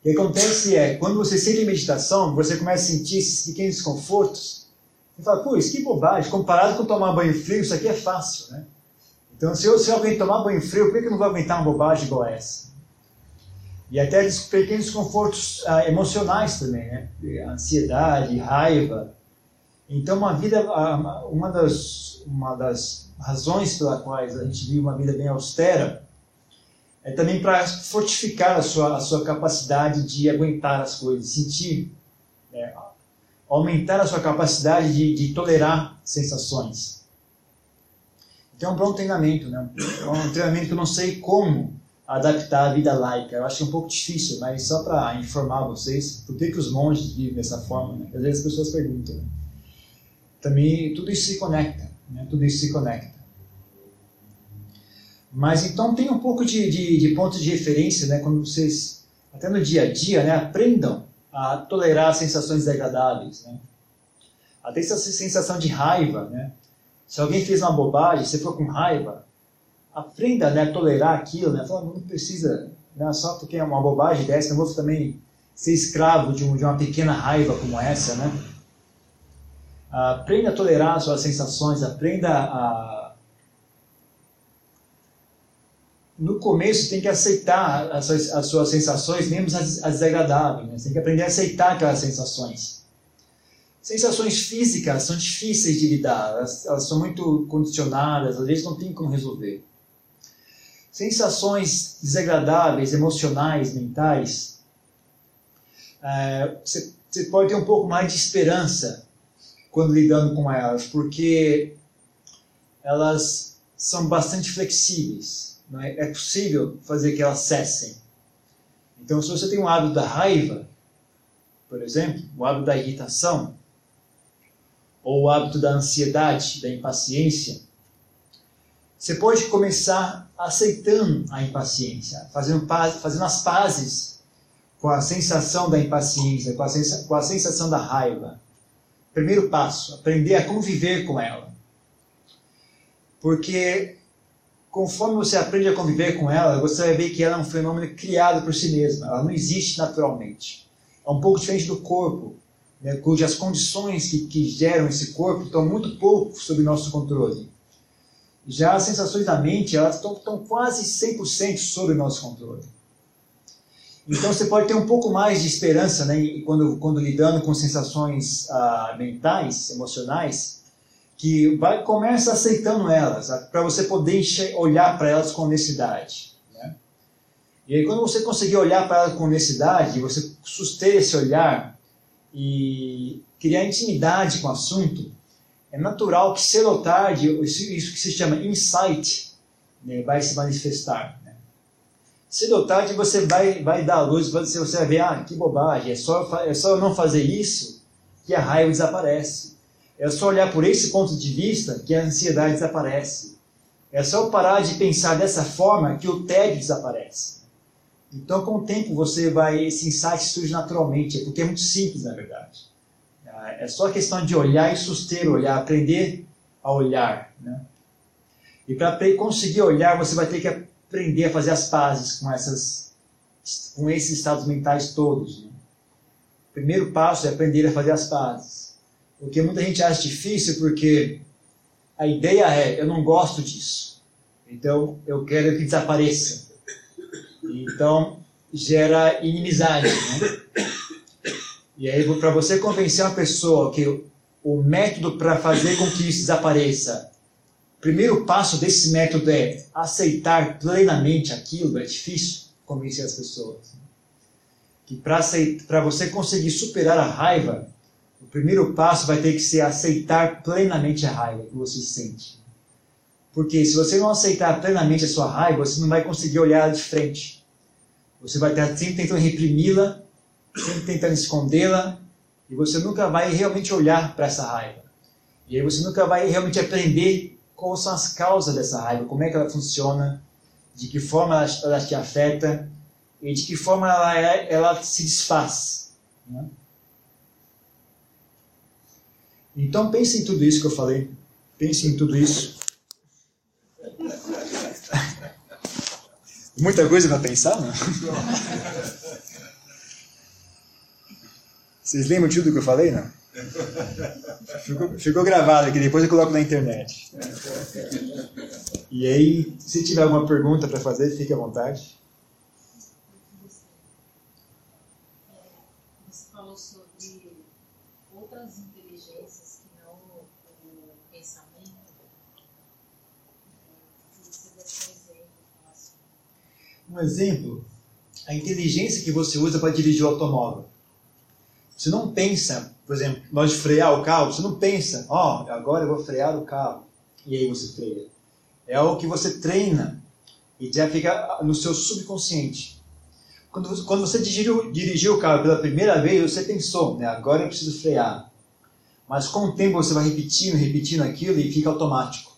O que acontece é, quando você sente meditação, você começa a sentir esses pequenos desconfortos. Você fala, isso que bobagem, comparado com tomar banho frio, isso aqui é fácil, né? Então, se, eu, se alguém tomar banho frio, por que eu não vou aguentar uma bobagem igual essa? E até pequenos desconfortos ah, emocionais também, né? Ansiedade, raiva. Então, uma vida, ah, uma das, uma das razões pela quais a gente vive uma vida bem austera é também para fortificar a sua, a sua capacidade de aguentar as coisas, sentir, é, aumentar a sua capacidade de, de tolerar sensações. Então é um bom treinamento, né? é um treinamento que eu não sei como adaptar à vida laica. Eu acho um pouco difícil, mas só para informar vocês por que, que os monges vivem dessa forma. Né? Às vezes as pessoas perguntam. Né? Também tudo isso se conecta, né? tudo isso se conecta. Mas então tem um pouco de, de, de ponto de referência, né, quando vocês, até no dia a dia, né, aprendam a tolerar sensações desagradáveis. Né? Até essa sensação de raiva. Né? Se alguém fez uma bobagem, você for com raiva, aprenda né, a tolerar aquilo. Né? Fala, não precisa, né, só porque é uma bobagem dessa, não vou também ser escravo de, um, de uma pequena raiva como essa. Né? Aprenda a tolerar suas sensações, aprenda a no começo tem que aceitar as suas, as suas sensações, mesmo as, as desagradáveis. Né? Você tem que aprender a aceitar aquelas sensações. Sensações físicas são difíceis de lidar, elas, elas são muito condicionadas, às vezes não tem como resolver. Sensações desagradáveis, emocionais, mentais, é, você, você pode ter um pouco mais de esperança quando lidando com elas, porque elas são bastante flexíveis. É? é possível fazer que elas cessem. Então, se você tem um hábito da raiva, por exemplo, o hábito da irritação, ou o hábito da ansiedade, da impaciência, você pode começar aceitando a impaciência, fazendo, paz, fazendo as pazes com a sensação da impaciência, com a, sensa, com a sensação da raiva. Primeiro passo, aprender a conviver com ela. Porque conforme você aprende a conviver com ela, você vai ver que ela é um fenômeno criado por si mesma. Ela não existe naturalmente. É um pouco diferente do corpo, né, cujas condições que, que geram esse corpo estão muito pouco sob nosso controle. Já as sensações da mente, elas estão, estão quase 100% sob nosso controle. Então você pode ter um pouco mais de esperança né, quando, quando lidando com sensações ah, mentais, emocionais, que vai começa aceitando elas, para você poder olhar para elas com honestidade. Né? E aí quando você conseguir olhar para elas com honestidade, você suster esse olhar e criar intimidade com o assunto, é natural que cedo ou tarde isso que se chama insight né, vai se manifestar. Né? Cedo ou tarde você vai, vai dar a luz, você, vai ver, ah, que bobagem, é só, é só não fazer isso que a raiva desaparece. É só olhar por esse ponto de vista que a ansiedade desaparece. É só parar de pensar dessa forma que o tédio desaparece. Então, com o tempo, você vai, esse insight surge naturalmente, porque é muito simples, na verdade. É só questão de olhar e suster olhar, aprender a olhar. Né? E para conseguir olhar, você vai ter que aprender a fazer as pazes com, essas, com esses estados mentais todos. Né? O primeiro passo é aprender a fazer as pazes. O que muita gente acha difícil porque a ideia é: eu não gosto disso, então eu quero que desapareça. Então gera inimizade. Né? E aí, para você convencer uma pessoa que o método para fazer com que isso desapareça, o primeiro passo desse método é aceitar plenamente aquilo, é difícil convencer as pessoas. Que para você conseguir superar a raiva, o primeiro passo vai ter que ser aceitar plenamente a raiva que você sente. Porque se você não aceitar plenamente a sua raiva, você não vai conseguir olhar de frente. Você vai estar sempre tentando reprimi-la sempre tentando escondê-la, e você nunca vai realmente olhar para essa raiva. E aí você nunca vai realmente aprender quais são as causas dessa raiva, como é que ela funciona, de que forma ela, ela te afeta e de que forma ela, ela se desfaz. Né? Então pense em tudo isso que eu falei. Pense em tudo isso. Muita coisa para pensar, não? Vocês lembram de tudo que eu falei, não? Ficou, ficou gravado aqui, depois eu coloco na internet. E aí, se tiver alguma pergunta para fazer, fique à vontade. Você falou sobre outras inteligências que não o pensamento. Um exemplo, a inteligência que você usa para dirigir o automóvel. Você não pensa, por exemplo, nós frear o carro, você não pensa, ó, oh, agora eu vou frear o carro. E aí você freia. É algo que você treina e já fica no seu subconsciente. Quando, quando você dirigiu, dirigiu o carro pela primeira vez, você pensou, né, agora eu preciso frear. Mas com o tempo você vai repetindo, repetindo aquilo e fica automático.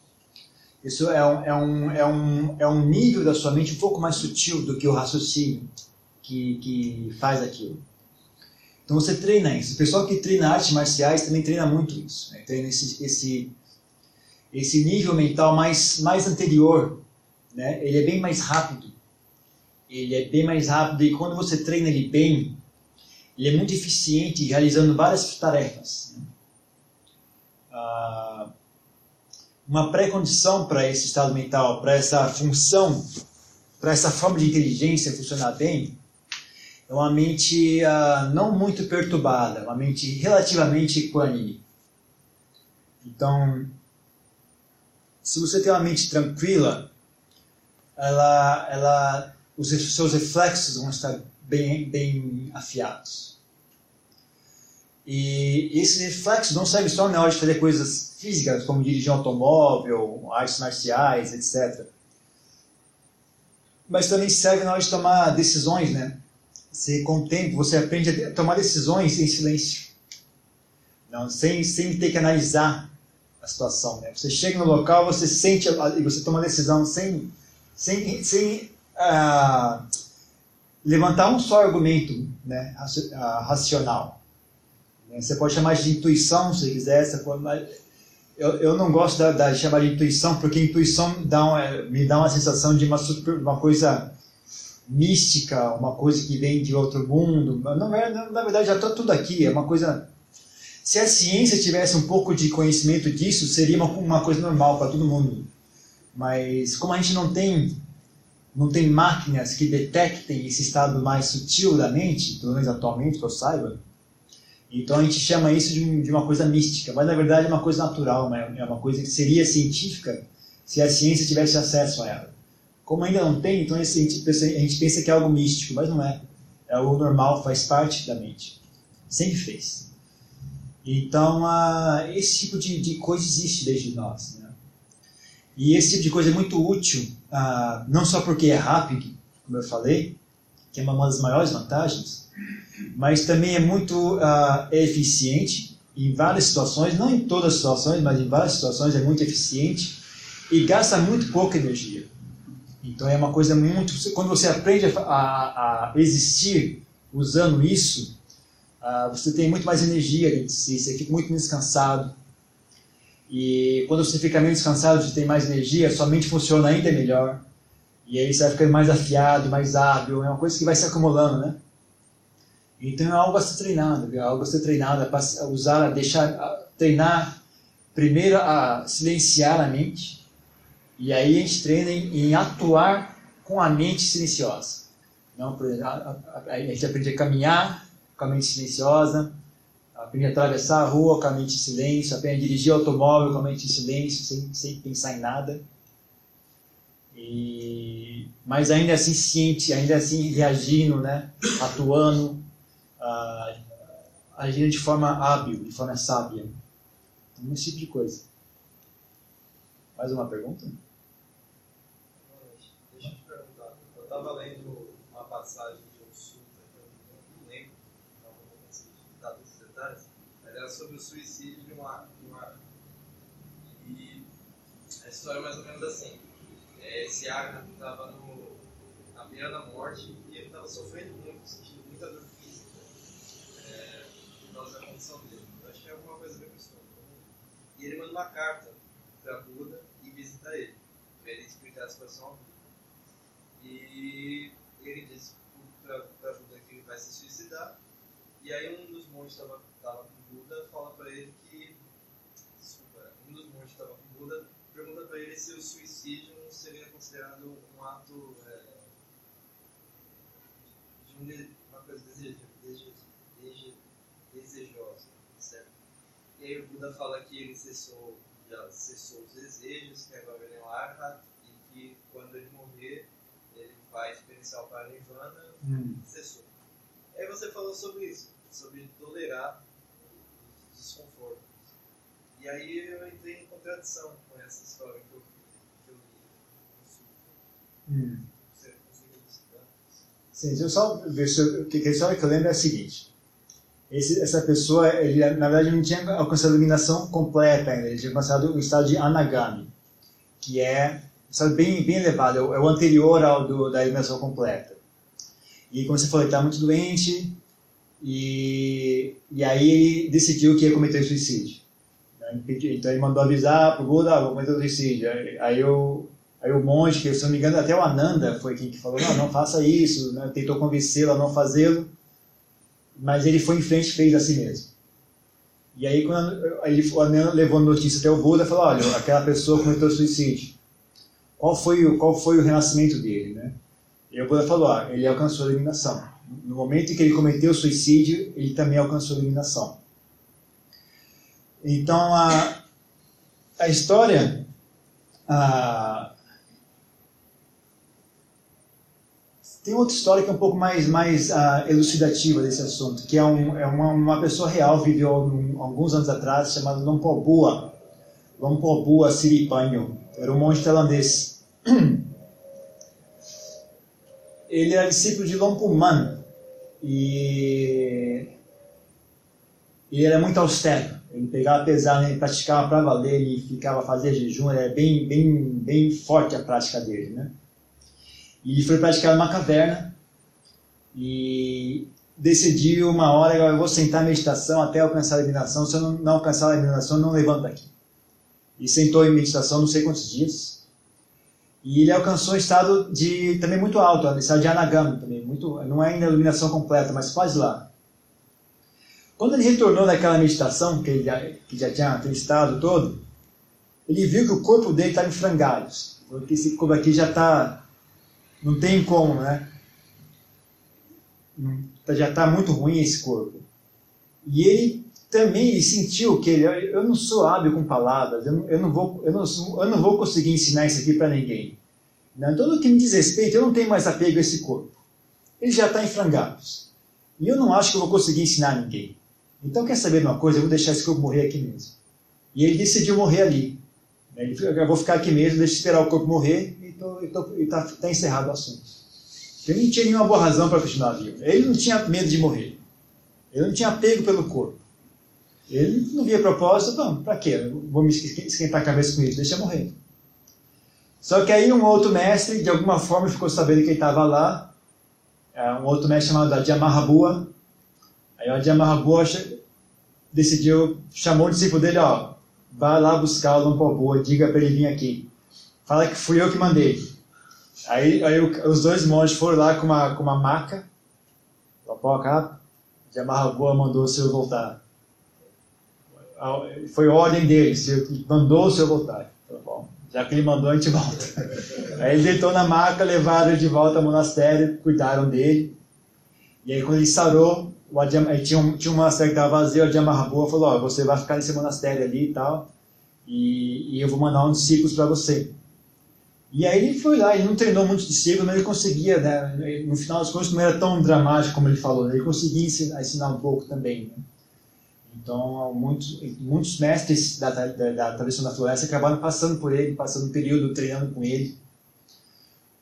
Isso é um, é um, é um, é um nível da sua mente um pouco mais sutil do que o raciocínio que, que faz aquilo. Então você treina isso. O pessoal que treina artes marciais também treina muito isso. Né? Treina esse, esse, esse nível mental mais, mais anterior. Né? Ele é bem mais rápido. Ele é bem mais rápido e quando você treina ele bem, ele é muito eficiente realizando várias tarefas. Né? Ah, uma pré-condição para esse estado mental, para essa função, para essa forma de inteligência funcionar bem, é uma mente uh, não muito perturbada, uma mente relativamente equânime. Então, se você tem uma mente tranquila, ela, ela, os seus reflexos vão estar bem, bem afiados. E esse reflexo não serve só na hora de fazer coisas físicas, como dirigir um automóvel, artes marciais, etc. Mas também serve na hora de tomar decisões, né? Você, com o tempo, você aprende a tomar decisões em silêncio. Não, sem, sem ter que analisar a situação. Né? Você chega no local, você sente e você toma uma decisão sem, sem, sem uh, levantar um só argumento né, racional. Você pode chamar de intuição, se quiser. Você pode, eu, eu não gosto da, da, de chamar de intuição, porque intuição dá me dá uma sensação de uma, super, uma coisa mística, uma coisa que vem de outro mundo. Não é, na verdade, já está tudo aqui. É uma coisa. Se a ciência tivesse um pouco de conhecimento disso, seria uma, uma coisa normal para todo mundo. Mas como a gente não tem não tem máquinas que detectem esse estado mais sutil da mente, pelo menos atualmente que eu saiba, então a gente chama isso de, de uma coisa mística, mas na verdade é uma coisa natural, né? é uma coisa que seria científica se a ciência tivesse acesso a ela. Como ainda não tem, então a gente, pensa, a gente pensa que é algo místico, mas não é. É algo normal, faz parte da mente. Sempre fez. Então, esse tipo de, de, coisa existe desde nós. Né? E esse tipo de coisa é muito útil, uh, não só porque é rápido, como eu falei, que é uma das maiores vantagens, mas também é muito uh, eficiente em várias situações, não em todas as situações, mas em várias situações é muito eficiente e gasta muito pouca energia. Então é uma coisa muito. Quando você aprende a, a, a existir usando isso, uh, você tem muito mais energia dentro de si, você fica muito menos cansado. E quando você fica menos cansado, você tem mais energia, sua mente funciona ainda melhor. E aí você vai ficando mais afiado, mais hábil, é uma coisa que vai se acumulando, né? Então é algo a ser treinado, é algo a ser treinado, a usar, a deixar, treinar primeiro a silenciar a mente, e aí a gente treina em, em atuar com a mente silenciosa. Não, exemplo, a, a, a, gente aprende a caminhar com a mente silenciosa, aprende a atravessar a rua com a mente em silêncio, aprende a dirigir o automóvel com a mente em silêncio, sem, sem pensar em nada. E, mas ainda assim ciente, ainda assim reagindo, né? atuando, uh, agindo de forma hábil, de forma sábia. Então, esse tipo de coisa. Mais uma pergunta? Deixa eu te perguntar. Eu estava lendo uma passagem de um sutta, eu não lembro, não vou conseguir dar todos os detalhes, mas era sobre o suicídio de uma. De e a história é mais ou menos assim. É, esse Agna estava na beira da morte e ele estava sofrendo muito, sentindo muita dor condição dele. Acho que é alguma coisa bem pessoal. E ele manda uma carta para Buda e visita ele, para ele explicar a situação. E ele diz para Buda que ele vai se suicidar. E aí um dos monges estava tava com Buda fala para ele que. Desculpa, um dos monges estava com Buda pergunta para ele se o suicídio não seria considerado um ato é, de uma coisa desejosa desejosa, certo? E aí o Buda fala que ele cessou, já cessou os desejos, que agora ele é um arhat, e que quando ele morrer, ele vai experienciar o Paranirvana, hum. cessou. Aí você falou sobre isso, sobre tolerar os desconfortos. E aí eu entrei em contradição com essa história que eu, que eu li no Hum. Você conseguiu citar? Sim, eu só a história que eu lembro é a seguinte esse, essa pessoa, ele na verdade não tinha alcançado a iluminação completa ainda, ele tinha alcançado o estado de anagami, que é um estado bem, bem elevado, é o, é o anterior ao do, da iluminação completa. E como você falou, ele estava muito doente, e, e aí ele decidiu que ia cometer suicídio. Então ele mandou avisar para o Buda, ah, vou cometer suicídio. Aí, eu, aí o monge, que se não me engano até o Ananda foi quem que falou, não, não faça isso, né? tentou convencê-lo a não fazê-lo mas ele foi em frente e fez assim mesmo. E aí, quando ele, levou a notícia até o Buda, falou: olha, aquela pessoa cometeu suicídio. Qual foi o, qual foi o renascimento dele? Né? E o Buda falou: ah, ele alcançou a iluminação. No momento em que ele cometeu o suicídio, ele também alcançou a iluminação. Então, a, a história. A, tem outra história que é um pouco mais, mais uh, elucidativa desse assunto, que é, um, é uma, uma pessoa real, viveu um, alguns anos atrás, chamada Lompobua. Lompobua Siripanho. Era um monge tailandês. Ele era discípulo de Lompuman. E ele era muito austero. Ele pegava pesado, ele praticava para valer, ele ficava fazer jejum, era bem, bem, bem forte a prática dele, né? E foi praticar numa caverna e decidiu uma hora, eu vou sentar a meditação até alcançar a iluminação, se eu não, alcançar a iluminação, não levanta aqui. E sentou em meditação não sei quantos dias. E ele alcançou um estado de também muito alto, um estado de anagama também, muito, não é ainda iluminação completa, mas quase lá. Quando ele retornou daquela meditação, que ele já, que já tinha aquele estado todo, ele viu que o corpo dele estava em frangalhos. Porque esse corpo aqui já está não tem como, né? Já está muito ruim esse corpo. E ele também ele sentiu que ele, eu não sou hábil com palavras, eu não, eu não, vou, eu, não, eu não vou conseguir ensinar isso aqui para ninguém. Não, tudo que me diz respeito, eu não tenho mais apego a esse corpo. Ele já está em frangalhos. E eu não acho que eu vou conseguir ensinar ninguém. Então, quer saber de uma coisa? Eu vou deixar esse corpo morrer aqui mesmo. E ele decidiu morrer ali. Ele, eu vou ficar aqui mesmo, deixa esperar o corpo morrer e está tá encerrado o assunto. Ele não tinha nenhuma boa razão para continuar vivo. Ele não tinha medo de morrer. Ele não tinha apego pelo corpo. Ele não via propósito, não, para quê? vou me esquentar a cabeça com isso, deixa morrer. Só que aí um outro mestre, de alguma forma, ficou sabendo que ele estava lá, é, um outro mestre chamado Adjamahabua. Aí o Adjamahabua decidiu, chamou o discípulo dele, ó, vai lá buscar o Lampobua, diga para ele vir aqui fala que fui eu que mandei. Aí, aí os dois monges foram lá com uma, com uma maca, papoca, de Amarragoa mandou o senhor voltar. Foi ordem dele, mandou o senhor voltar. Bom, já que ele mandou, a gente volta. Aí ele deitou na maca, levaram ele de volta ao monastério, cuidaram dele. E aí quando ele sarou, o Adjam, aí tinha, um, tinha um monastério que estava vazio, o Adjamahabua falou, ó, você vai ficar nesse monastério ali e tal, e, e eu vou mandar uns discípulos para você. E aí ele foi lá, ele não treinou muito de cedo, mas ele conseguia, né? no final das contas não era tão dramático como ele falou, né? ele conseguia ensinar, ensinar, um pouco também. Né? Então, muitos, muitos mestres da, da, da tradição da floresta acabaram passando por ele, passando um período treinando com ele,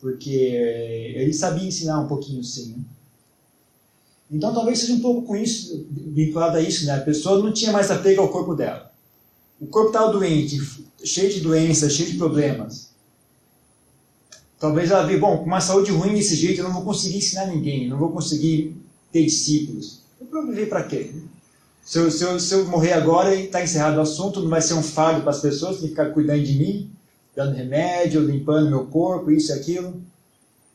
porque ele sabia ensinar um pouquinho sim. Né? Então, talvez seja um pouco com isso, vinculado a isso, né? a pessoa não tinha mais apego ao corpo dela. O corpo estava doente, cheio de doenças, cheio de problemas. Talvez ela veja, bom, com uma saúde ruim desse jeito eu não vou conseguir ensinar ninguém, não vou conseguir ter discípulos. Eu vou viver para quê? Se eu, se, eu, se eu morrer agora e está encerrado o assunto, não vai ser um fardo para as pessoas que ficar cuidando de mim, dando remédio, limpando meu corpo, isso e aquilo.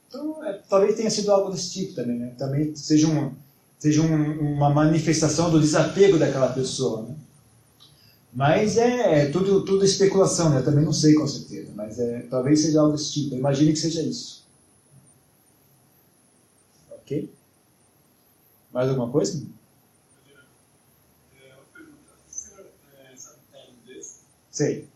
Então, é, talvez tenha sido algo desse tipo também, né? Também seja, um, seja um, uma manifestação do desapego daquela pessoa, né? Mas é, é, tudo, tudo especulação, né? Eu também não sei com certeza, mas é, talvez seja algo desse tipo. Imagine que seja isso. Ok? Mais alguma coisa? Sei.